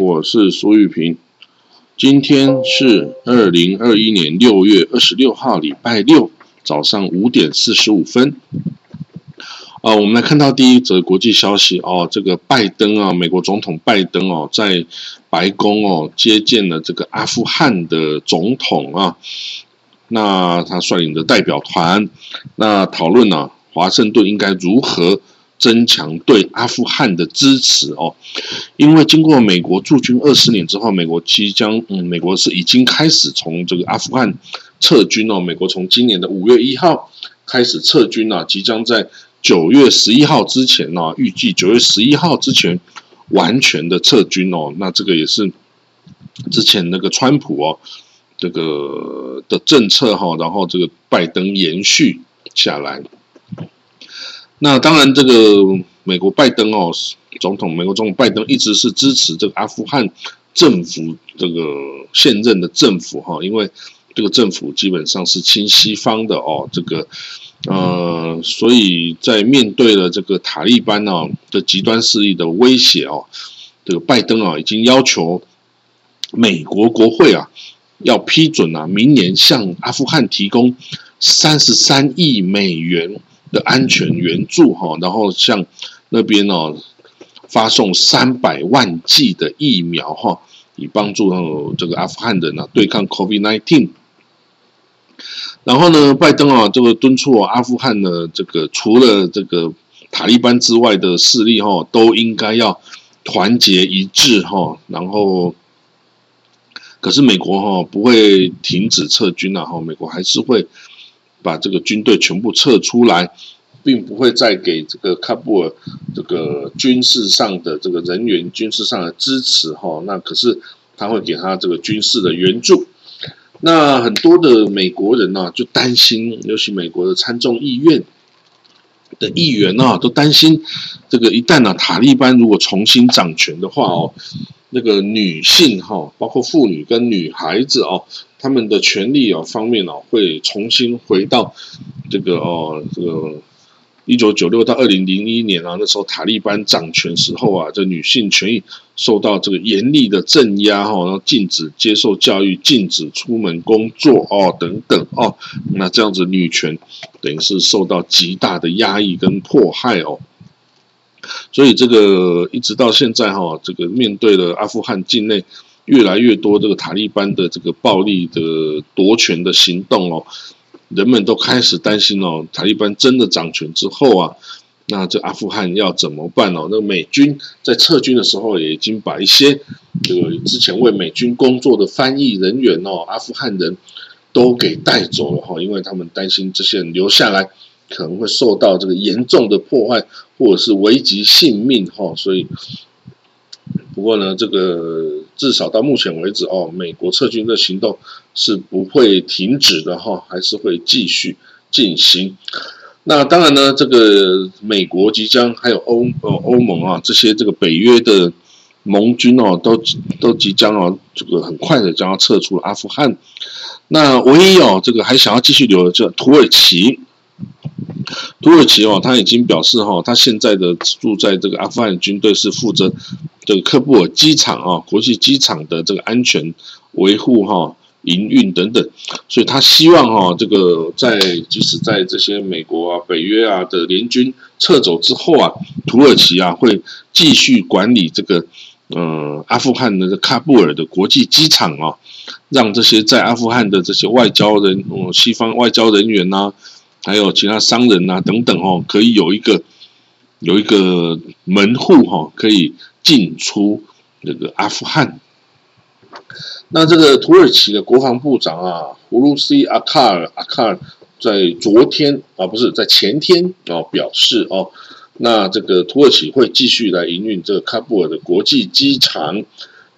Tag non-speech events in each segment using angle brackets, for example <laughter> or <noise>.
我是苏玉平。今天是二零二一年六月二十六号，礼拜六早上五点四十五分。啊，我们来看到第一则国际消息哦，这个拜登啊，美国总统拜登哦，在白宫哦接见了这个阿富汗的总统啊。那他率领的代表团，那讨论呢，华盛顿应该如何？增强对阿富汗的支持哦，因为经过美国驻军二十年之后，美国即将嗯，美国是已经开始从这个阿富汗撤军哦。美国从今年的五月一号开始撤军啊，即将在九月十一号之前呢，预计九月十一号之前完全的撤军哦。那这个也是之前那个川普哦，这个的政策哈，然后这个拜登延续下来。那当然，这个美国拜登哦，总统美国总统拜登一直是支持这个阿富汗政府这个现任的政府哈，因为这个政府基本上是亲西方的哦，这个呃，所以在面对了这个塔利班啊的极端势力的威胁哦，这个拜登啊已经要求美国国会啊要批准啊，明年向阿富汗提供三十三亿美元。的安全援助哈，然后向那边哦发送三百万剂的疫苗哈，以帮助这个阿富汗人呢对抗 COVID-19。然后呢，拜登啊，这个敦促阿富汗的这个除了这个塔利班之外的势力哈，都应该要团结一致哈。然后，可是美国哈不会停止撤军啊，哈，美国还是会。把这个军队全部撤出来，并不会再给这个喀布尔这个军事上的这个人员军事上的支持哈。那可是他会给他这个军事的援助。那很多的美国人呢就担心，尤其美国的参众议院的议员呢都担心，这个一旦呢塔利班如果重新掌权的话哦，那个女性哈，包括妇女跟女孩子哦。他们的权利啊方面哦，会重新回到这个哦，这个一九九六到二零零一年啊，那时候塔利班掌权时候啊，这女性权益受到这个严厉的镇压哈，然后禁止接受教育、禁止出门工作哦等等哦，那这样子女权等于是受到极大的压抑跟迫害哦，所以这个一直到现在哈，这个面对了阿富汗境内。越来越多这个塔利班的这个暴力的夺权的行动哦，人们都开始担心哦，塔利班真的掌权之后啊，那这阿富汗要怎么办哦？那美军在撤军的时候也已经把一些这个之前为美军工作的翻译人员哦，阿富汗人都给带走了哈，因为他们担心这些人留下来可能会受到这个严重的破坏或者是危及性命哈，所以不过呢，这个。至少到目前为止，哦，美国撤军的行动是不会停止的哈，还是会继续进行。那当然呢，这个美国即将还有欧呃欧盟啊这些这个北约的盟军哦，都都即将哦这个很快的将要撤出阿富汗。那唯一哦这个还想要继续留的就土耳其。土耳其哦，他已经表示哈，他现在的住在这个阿富汗军队是负责这个喀布尔机场啊，国际机场的这个安全维护哈、营运等等，所以他希望哈，这个在即使在这些美国啊、北约啊的联军撤走之后啊，土耳其啊会继续管理这个呃阿富汗的喀布尔的国际机场啊，让这些在阿富汗的这些外交人、西方外交人员呐。还有其他商人呐等等哦，可以有一个有一个门户哈，可以进出那个阿富汗。那这个土耳其的国防部长啊，胡卢西阿卡尔阿卡尔在昨天啊，不是在前天哦，表示哦，那这个土耳其会继续来营运这个喀布尔的国际机场。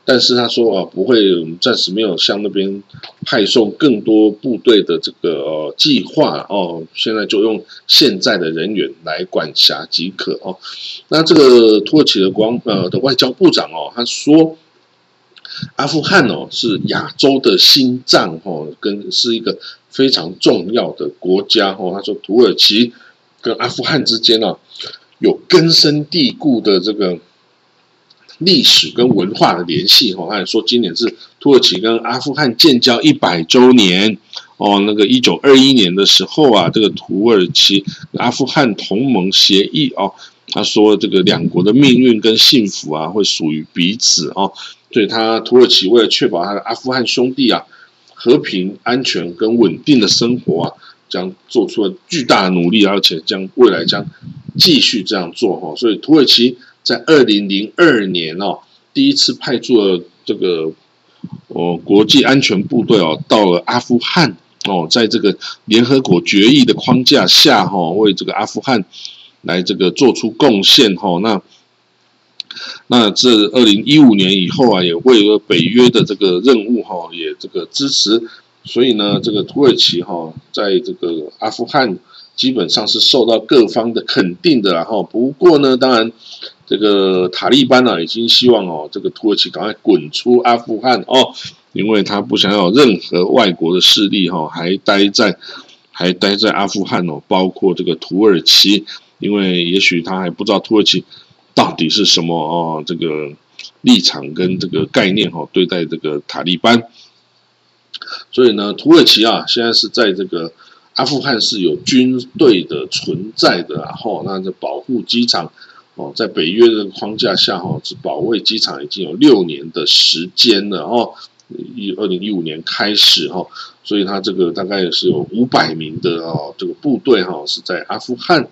但是他说啊，不会，我们暂时没有向那边派送更多部队的这个计划哦。现在就用现在的人员来管辖即可哦。那这个土耳其的光呃的外交部长哦，他说，阿富汗哦是亚洲的心脏哦，跟是一个非常重要的国家哦。他说，土耳其跟阿富汗之间呢有根深蒂固的这个。历史跟文化的联系哦，他也说今年是土耳其跟阿富汗建交一百周年哦。那个一九二一年的时候啊，这个土耳其阿富汗同盟协议哦，他说这个两国的命运跟幸福啊会属于彼此哦。所以他土耳其为了确保他的阿富汗兄弟啊和平、安全跟稳定的生活啊，将做出了巨大的努力，而且将未来将继续这样做哈。所以土耳其。在二零零二年哦，第一次派驻了这个哦国际安全部队哦，到了阿富汗哦，在这个联合国决议的框架下哈，为这个阿富汗来这个做出贡献哈。那那这二零一五年以后啊，也为了北约的这个任务哈，也这个支持。所以呢，这个土耳其哈，在这个阿富汗基本上是受到各方的肯定的然后不过呢，当然。这个塔利班呢，已经希望哦，这个土耳其赶快滚出阿富汗哦，因为他不想要任何外国的势力哈，还待在还待在阿富汗哦，包括这个土耳其，因为也许他还不知道土耳其到底是什么哦，这个立场跟这个概念哈，对待这个塔利班，所以呢，土耳其啊，现在是在这个阿富汗是有军队的存在的，然后那这保护机场。哦，在北约的框架下，哈，是保卫机场已经有六年的时间了，哦，一二零一五年开始，哈，所以他这个大概也是有五百名的哦，这个部队，哈，是在阿富汗，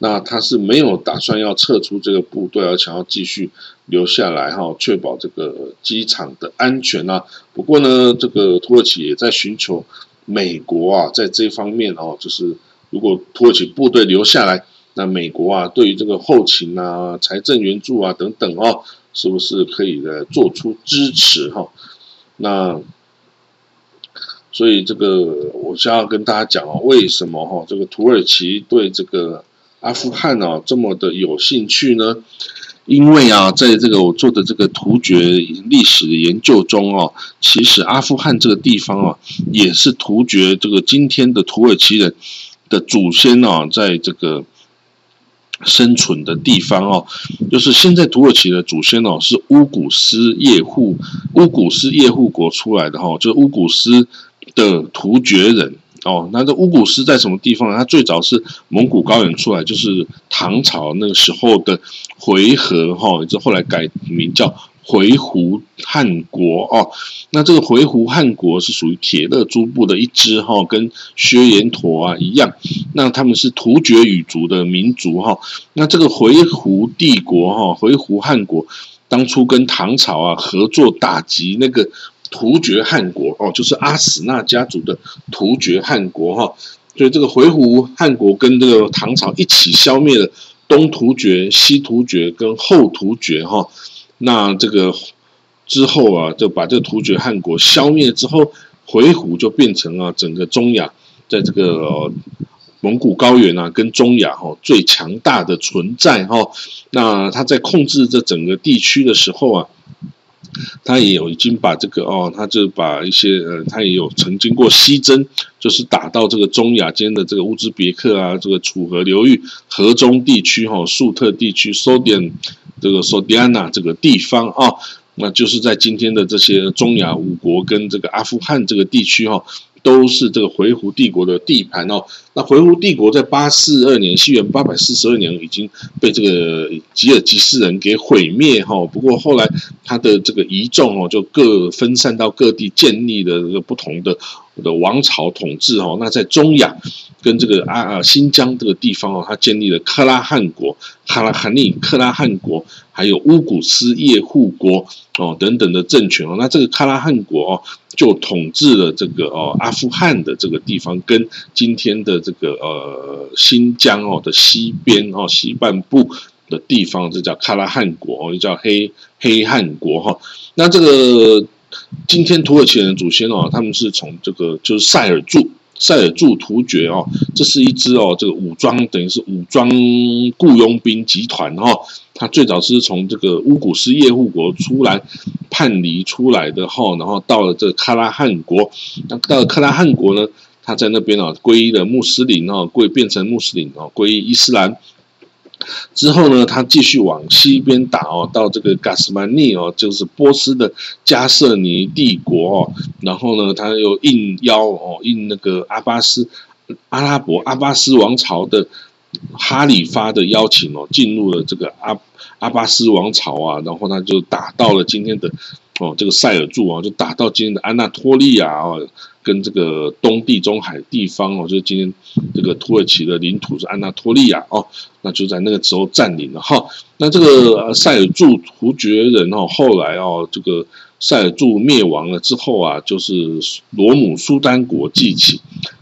那他是没有打算要撤出这个部队，而想要继续留下来，哈，确保这个机场的安全啊。不过呢，这个土耳其也在寻求美国啊，在这方面哦，就是如果土耳其部队留下来。那美国啊，对于这个后勤啊、财政援助啊等等哦，是不是可以的做出支持哈？那所以这个我想要跟大家讲哦，为什么哈这个土耳其对这个阿富汗啊这么的有兴趣呢？因为啊，在这个我做的这个突厥历史的研究中哦，其实阿富汗这个地方啊，也是突厥这个今天的土耳其人的祖先啊，在这个。生存的地方哦，就是现在土耳其的祖先哦，是乌古斯叶护乌古斯叶护国出来的哈，就是乌古斯的突厥人哦。那这乌古斯在什么地方呢？它最早是蒙古高原出来，就是唐朝那个时候的回纥哈，就后来改名叫。回鹘汗国哦，那这个回鹘汗国是属于铁勒诸部的一支哈，跟薛延陀啊一样，那他们是突厥语族的民族哈。那这个回鹘帝国哈，回鹘汗国当初跟唐朝啊合作打击那个突厥汗国哦，就是阿史那家族的突厥汗国哈。所以这个回鹘汗国跟这个唐朝一起消灭了东突厥、西突厥跟后突厥哈。那这个之后啊，就把这个突厥汗国消灭之后，回鹘就变成了整个中亚在这个蒙古高原啊，跟中亚哈最强大的存在哈。那他在控制这整个地区的时候啊，他也有已经把这个哦，他就把一些呃，他也有曾经过西征，就是打到这个中亚间的这个乌兹别克啊，这个楚河流域河中地区哈，粟特地区收点这个索迪安娜这个地方啊，那就是在今天的这些中亚五国跟这个阿富汗这个地区哈，都是这个回鹘帝国的地盘哦。那回鹘帝国在八四二年，西元八百四十二年已经被这个吉尔吉斯人给毁灭哈。不过后来他的这个遗众哦，就各分散到各地，建立了这个不同的的王朝统治哦。那在中亚跟这个啊啊新疆这个地方哦，他建立了克拉汗国、哈拉罕尼克拉汗国，还有乌古斯叶护国哦等等的政权哦。那这个克拉汗国哦，就统治了这个哦阿富汗的这个地方，跟今天的。这个呃新疆哦的西边哦西半部的地方，这叫喀拉汗国哦，又叫黑黑汗国哈。那这个今天土耳其人祖先哦，他们是从这个就是塞尔柱塞尔柱突厥哦，这是一支哦这个武装等于是武装雇佣兵集团哈。他最早是从这个乌古斯叶护国出来叛离出来的哈，然后到了这个喀拉汗国，那到了喀拉汗国呢？他在那边啊，皈依了穆斯林啊，皈变成穆斯林啊，皈依伊斯兰。之后呢，他继续往西边打哦，到这个加斯曼尼哦，就是波斯的加瑟尼帝国哦。然后呢，他又应邀哦，应那个阿巴斯阿拉伯阿巴斯王朝的哈里发的邀请哦，进入了这个阿阿巴斯王朝啊。然后他就打到了今天的哦，这个塞尔柱啊，就打到今天的安纳托利亚啊。跟这个东地中海地方哦，就是今天这个土耳其的领土是安纳托利亚哦，那就在那个时候占领了哈。那这个塞尔柱突厥人哦，后来哦，这个塞尔柱灭亡了之后啊，就是罗姆苏丹国继起，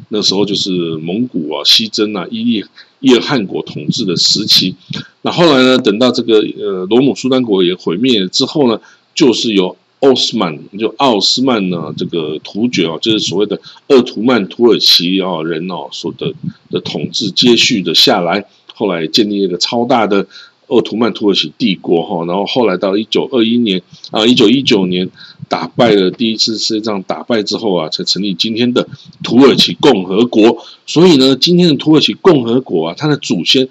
那时候就是蒙古啊西征啊伊利伊尔汗国统治的时期。那后来呢，等到这个呃罗姆苏丹国也毁灭了之后呢，就是由奥斯曼就奥斯曼呢，这个突厥哦，就是所谓的鄂图曼土耳其哦人哦所的的统治接续的下来，后来建立一个超大的鄂图曼土耳其帝国哈，然后后来到一九二一年啊，一九一九年打败了第一次世界战打败之后啊，才成立今天的土耳其共和国。所以呢，今天的土耳其共和国啊，它的祖先。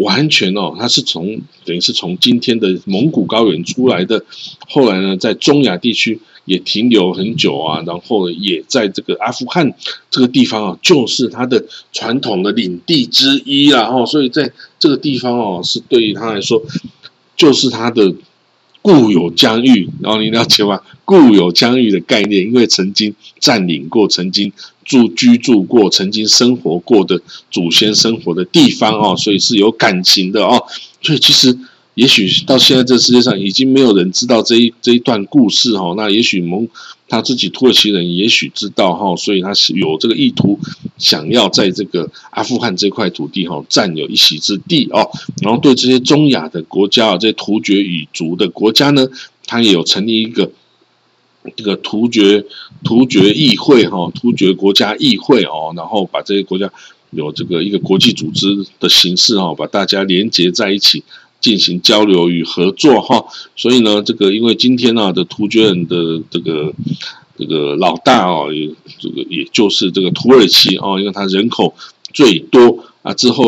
完全哦，它是从等于是从今天的蒙古高原出来的，后来呢，在中亚地区也停留很久啊，然后也在这个阿富汗这个地方啊，就是它的传统的领地之一啦。哦，所以在这个地方哦，是对于他来说，就是他的固有疆域。然后你了解吗？<laughs> 固有疆域的概念，因为曾经占领过，曾经。住居住过、曾经生活过的祖先生活的地方哦，所以是有感情的哦。所以其实，也许到现在这世界上已经没有人知道这一这一段故事哦。那也许蒙他自己土耳其人也许知道哈，所以他是有这个意图，想要在这个阿富汗这块土地哈占有一席之地哦。然后对这些中亚的国家啊，这些突厥语族的国家呢，他也有成立一个。这个突厥突厥议会哈，突厥国家议会哦，然后把这些国家有这个一个国际组织的形式哈，把大家连接在一起进行交流与合作哈。所以呢，这个因为今天呢的突厥人的这个这个老大哦，也这个也就是这个土耳其哦，因为它人口最多。啊，之后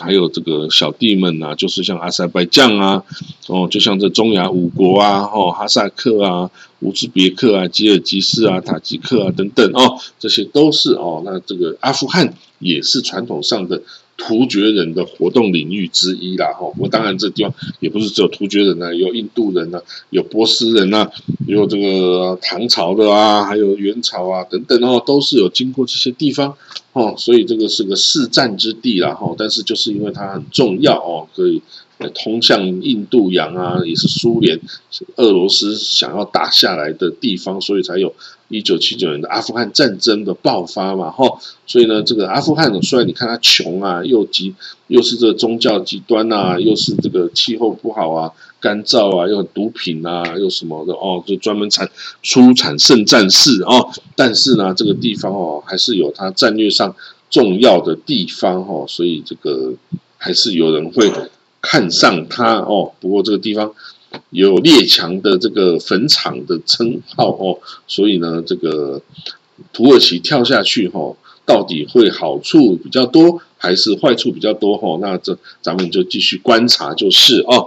还有这个小弟们啊，就是像阿塞拜疆啊，哦，就像这中亚五国啊，哦，哈萨克啊，乌兹别克啊，吉尔吉斯啊，塔吉克啊等等哦，这些都是哦，那这个阿富汗也是传统上的。突厥人的活动领域之一啦，哈！我当然这地方也不是只有突厥人啊，有印度人啊，有波斯人呐，有这个唐朝的啊，还有元朝啊等等哦，都是有经过这些地方哦，所以这个是个试战之地啦，哈！但是就是因为它很重要哦，所以通向印度洋啊，也是苏联、俄罗斯想要打下来的地方，所以才有。一九七九年的阿富汗战争的爆发嘛，哈，所以呢，这个阿富汗虽然你看它穷啊，又极又是这个宗教极端呐，又是这个气候不好啊，干燥啊，又毒品啊，又什么的哦，就专门产出产圣战士哦，但是呢，这个地方哦，还是有它战略上重要的地方哦，所以这个还是有人会看上它哦，不过这个地方。有列强的这个坟场的称号哦，所以呢，这个土耳其跳下去哈，到底会好处比较多还是坏处比较多哈？那这咱们就继续观察就是哦。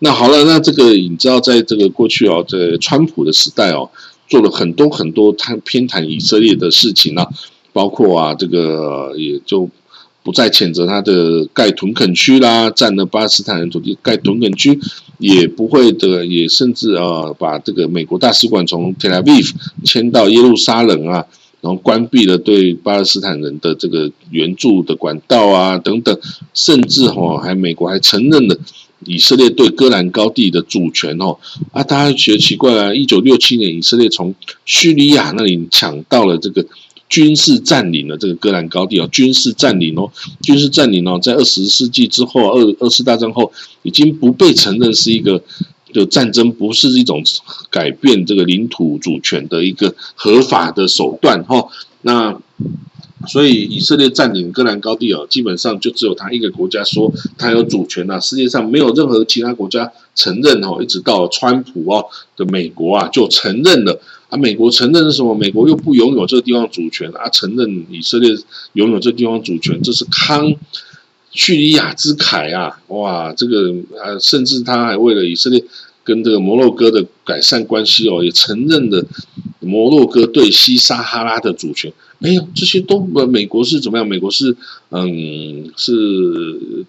那好了，那这个你知道，在这个过去哦，在川普的时代哦，做了很多很多他偏袒以色列的事情啊，包括啊，这个也就。不再谴责他的盖屯垦区啦，占了巴勒斯坦人土地盖屯垦区，也不会的，也甚至啊，把这个美国大使馆从 Tel Aviv 迁到耶路撒冷啊，然后关闭了对巴勒斯坦人的这个援助的管道啊，等等，甚至哈还美国还承认了以色列对戈兰高地的主权哦啊，大家觉得奇怪啊，一九六七年以色列从叙利亚那里抢到了这个。军事占领了这个戈兰高地哦，军事占领哦，军事占领哦，在二十世纪之后，二二次大战后，已经不被承认是一个就战争，不是一种改变这个领土主权的一个合法的手段哈。那所以以色列占领戈兰高地哦，基本上就只有他一个国家说他有主权呐，世界上没有任何其他国家承认哦，一直到川普哦的美国啊就承认了。啊，美国承认是什么？美国又不拥有这个地方主权啊！承认以色列拥有这地方主权，这是康叙利亚之凯啊，哇，这个啊，甚至他还为了以色列跟这个摩洛哥的改善关系哦，也承认了摩洛哥对西撒哈拉的主权。没有这些都，美国是怎么样？美国是嗯，是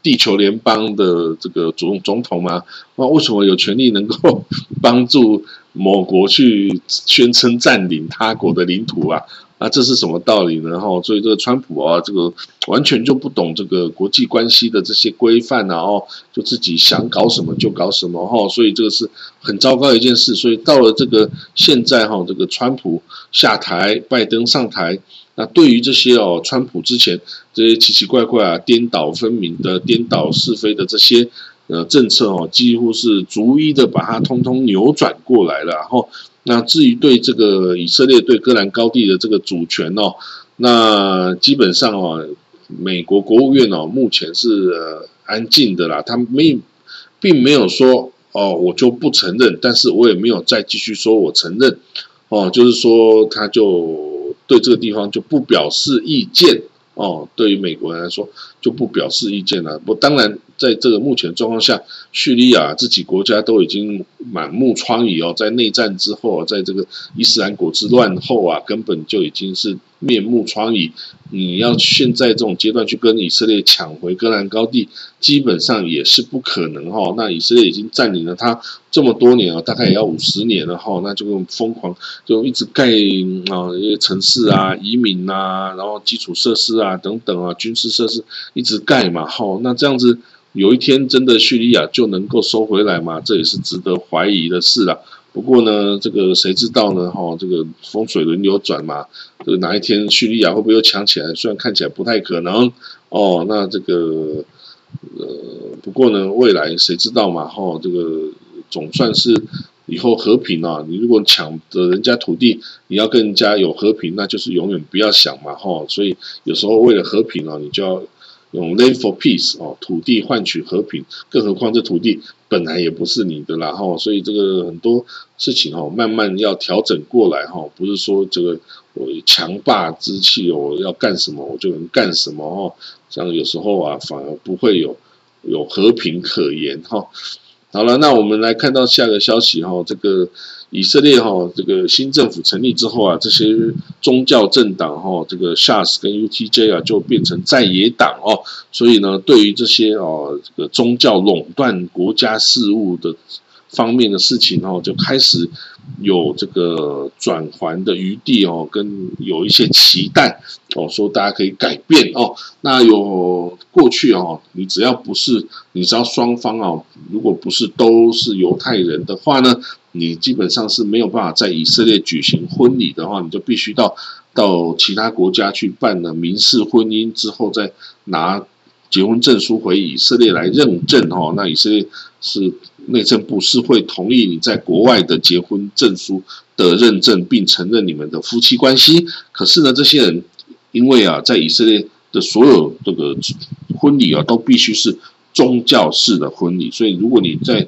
地球联邦的这个总总统吗？那为什么有权利能够 <laughs> 帮助某国去宣称占领他国的领土啊？啊，这是什么道理呢？哈，所以这个川普啊，这个完全就不懂这个国际关系的这些规范啊，哦，就自己想搞什么就搞什么哈，所以这个是很糟糕的一件事。所以到了这个现在哈，这个川普下台，拜登上台。那对于这些哦，川普之前这些奇奇怪怪啊、颠倒分明的、颠倒是非的这些呃政策哦，几乎是逐一的把它通通扭转过来了。然后，那至于对这个以色列对戈兰高地的这个主权哦，那基本上哦，美国国务院哦目前是安静的啦，他没并没有说哦我就不承认，但是我也没有再继续说我承认哦，就是说他就。对这个地方就不表示意见哦，对于美国人来说就不表示意见了。不，当然在这个目前状况下，叙利亚自己国家都已经满目疮痍哦，在内战之后，在这个伊斯兰国之乱后啊，根本就已经是。面目疮痍，你要现在这种阶段去跟以色列抢回戈兰高地，基本上也是不可能哈。那以色列已经占领了它这么多年了，大概也要五十年了哈。那就用疯狂就一直盖啊城市啊、移民啊，然后基础设施啊等等啊、军事设施一直盖嘛哈。那这样子有一天真的叙利亚就能够收回来吗？这也是值得怀疑的事啊。不过呢，这个谁知道呢？哈，这个风水轮流转嘛。这个哪一天叙利亚会不会又强起来？虽然看起来不太可能哦。那这个呃，不过呢，未来谁知道嘛？哈，这个总算是以后和平啊。你如果抢的人家土地，你要跟人家有和平，那就是永远不要想嘛。哈，所以有时候为了和平啊，你就要。用 land for peace 哦，土地换取和平，更何况这土地本来也不是你的啦哈，所以这个很多事情哈，慢慢要调整过来哈，不是说这个我强霸之气哦，要干什么我就能干什么哦，像有时候啊，反而不会有有和平可言哈。好了，那我们来看到下个消息哈，这个。以色列哈，这个新政府成立之后啊，这些宗教政党哈，这个 Shas 跟 UTJ 啊，就变成在野党哦。所以呢，对于这些哦，这个宗教垄断国家事务的方面的事情哦，就开始有这个转圜的余地哦，跟有一些期待哦，说大家可以改变哦。那有过去哦，你只要不是，你只要双方哦，如果不是都是犹太人的话呢？你基本上是没有办法在以色列举行婚礼的话，你就必须到到其他国家去办了民事婚姻之后，再拿结婚证书回以色列来认证哦。那以色列是内政部是会同意你在国外的结婚证书的认证，并承认你们的夫妻关系。可是呢，这些人因为啊，在以色列的所有这个婚礼啊，都必须是宗教式的婚礼，所以如果你在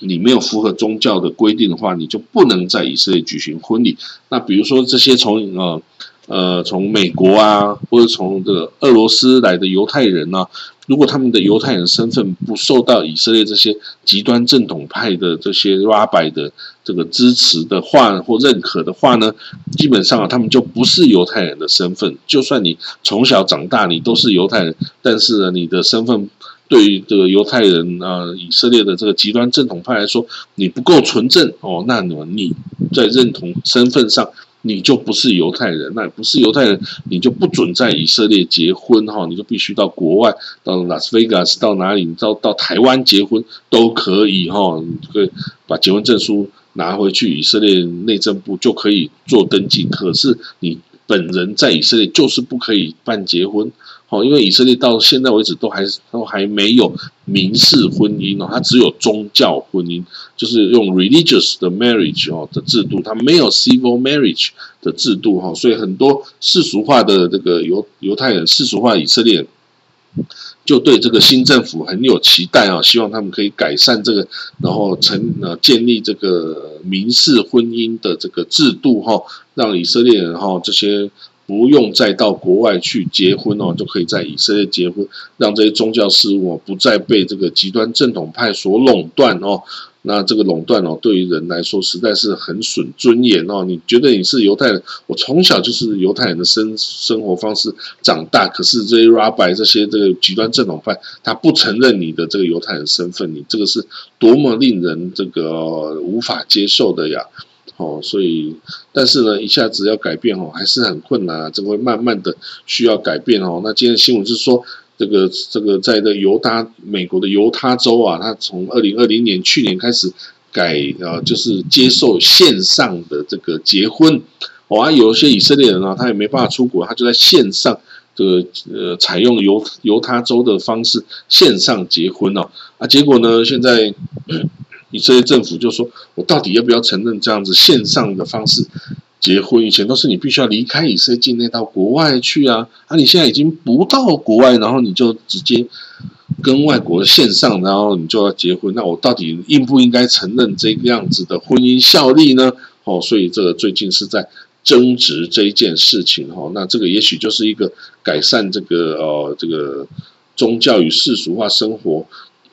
你没有符合宗教的规定的话，你就不能在以色列举行婚礼。那比如说这些从呃呃从美国啊，或者从这个俄罗斯来的犹太人呢，如果他们的犹太人身份不受到以色列这些极端正统派的这些 rabbi 的这个支持的话或认可的话呢，基本上啊，他们就不是犹太人的身份。就算你从小长大你都是犹太人，但是呢，你的身份。对于这个犹太人啊，以色列的这个极端正统派来说，你不够纯正哦，那么你在认同身份上，你就不是犹太人，那不是犹太人，你就不准在以色列结婚哈，你就必须到国外，到拉斯维加斯，到哪里，到到台湾结婚都可以哈，可以把结婚证书拿回去，以色列内政部就可以做登记，可是你本人在以色列就是不可以办结婚。哦，因为以色列到现在为止都还是都还没有民事婚姻哦，它只有宗教婚姻，就是用 religious 的 marriage 哦的制度，它没有 civil marriage 的制度哈，所以很多世俗化的这个犹犹太人、世俗化以色列就对这个新政府很有期待啊，希望他们可以改善这个，然后成呃建立这个民事婚姻的这个制度哈，让以色列人哈这些。不用再到国外去结婚哦，就可以在以色列结婚，让这些宗教事务不再被这个极端正统派所垄断哦。那这个垄断哦，对于人来说实在是很损尊严哦。你觉得你是犹太人，我从小就是犹太人的生生活方式长大，可是这些 rabbi 这些这个极端正统派，他不承认你的这个犹太人身份，你这个是多么令人这个无法接受的呀！哦，所以但是呢，一下子要改变哦，还是很困难啊，这会慢慢的需要改变哦。那今天新闻是说。这个这个在的犹他美国的犹他州啊，他从二零二零年去年开始改呃，就是接受线上的这个结婚。哦，有一些以色列人啊，他也没办法出国，他就在线上这个呃，采用犹犹他州的方式线上结婚哦。啊，结果呢，现在以色列政府就说，我到底要不要承认这样子线上的方式？结婚以前都是你必须要离开以色列境内到国外去啊，啊，你现在已经不到国外，然后你就直接跟外国线上，然后你就要结婚，那我到底应不应该承认这个样子的婚姻效力呢？哦，所以这个最近是在争执这一件事情哈，那这个也许就是一个改善这个呃这个宗教与世俗化生活。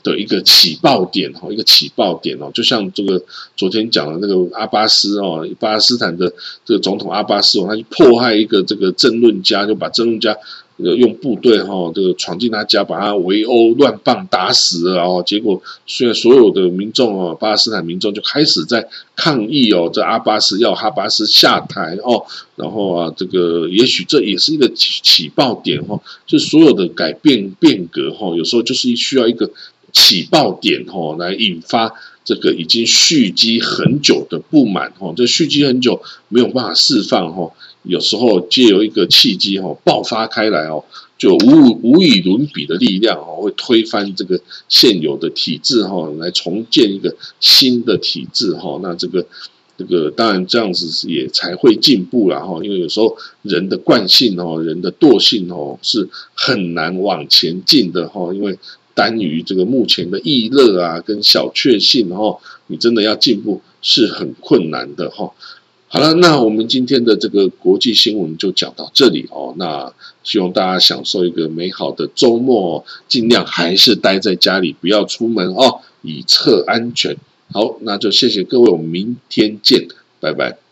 的一个起爆点哦，一个起爆点哦，就像这个昨天讲的那个阿巴斯哦，巴勒斯坦的这个总统阿巴斯哦，他去迫害一个这个政论家，就把政论家用部队哈这个闯进他家，把他围殴乱棒打死了哦。结果虽然所有的民众哦，巴勒斯坦民众就开始在抗议哦，这阿巴斯要哈巴斯下台哦，然后啊，这个也许这也是一个起起爆点哈，就所有的改变变革哈，有时候就是需要一个。起爆点吼，来引发这个已经蓄积很久的不满吼，这蓄积很久没有办法释放吼，有时候借由一个契机吼爆发开来哦，就无无与伦比的力量哦，会推翻这个现有的体制哈，来重建一个新的体制哈。那这个这个当然这样子也才会进步了哈，因为有时候人的惯性哦，人的惰性哦，是很难往前进的哈，因为。单于这个目前的易乐啊，跟小确幸哈，你真的要进步是很困难的哈。好了，那我们今天的这个国际新闻就讲到这里哦。那希望大家享受一个美好的周末，尽量还是待在家里，不要出门哦，以测安全。好，那就谢谢各位，我们明天见，拜拜。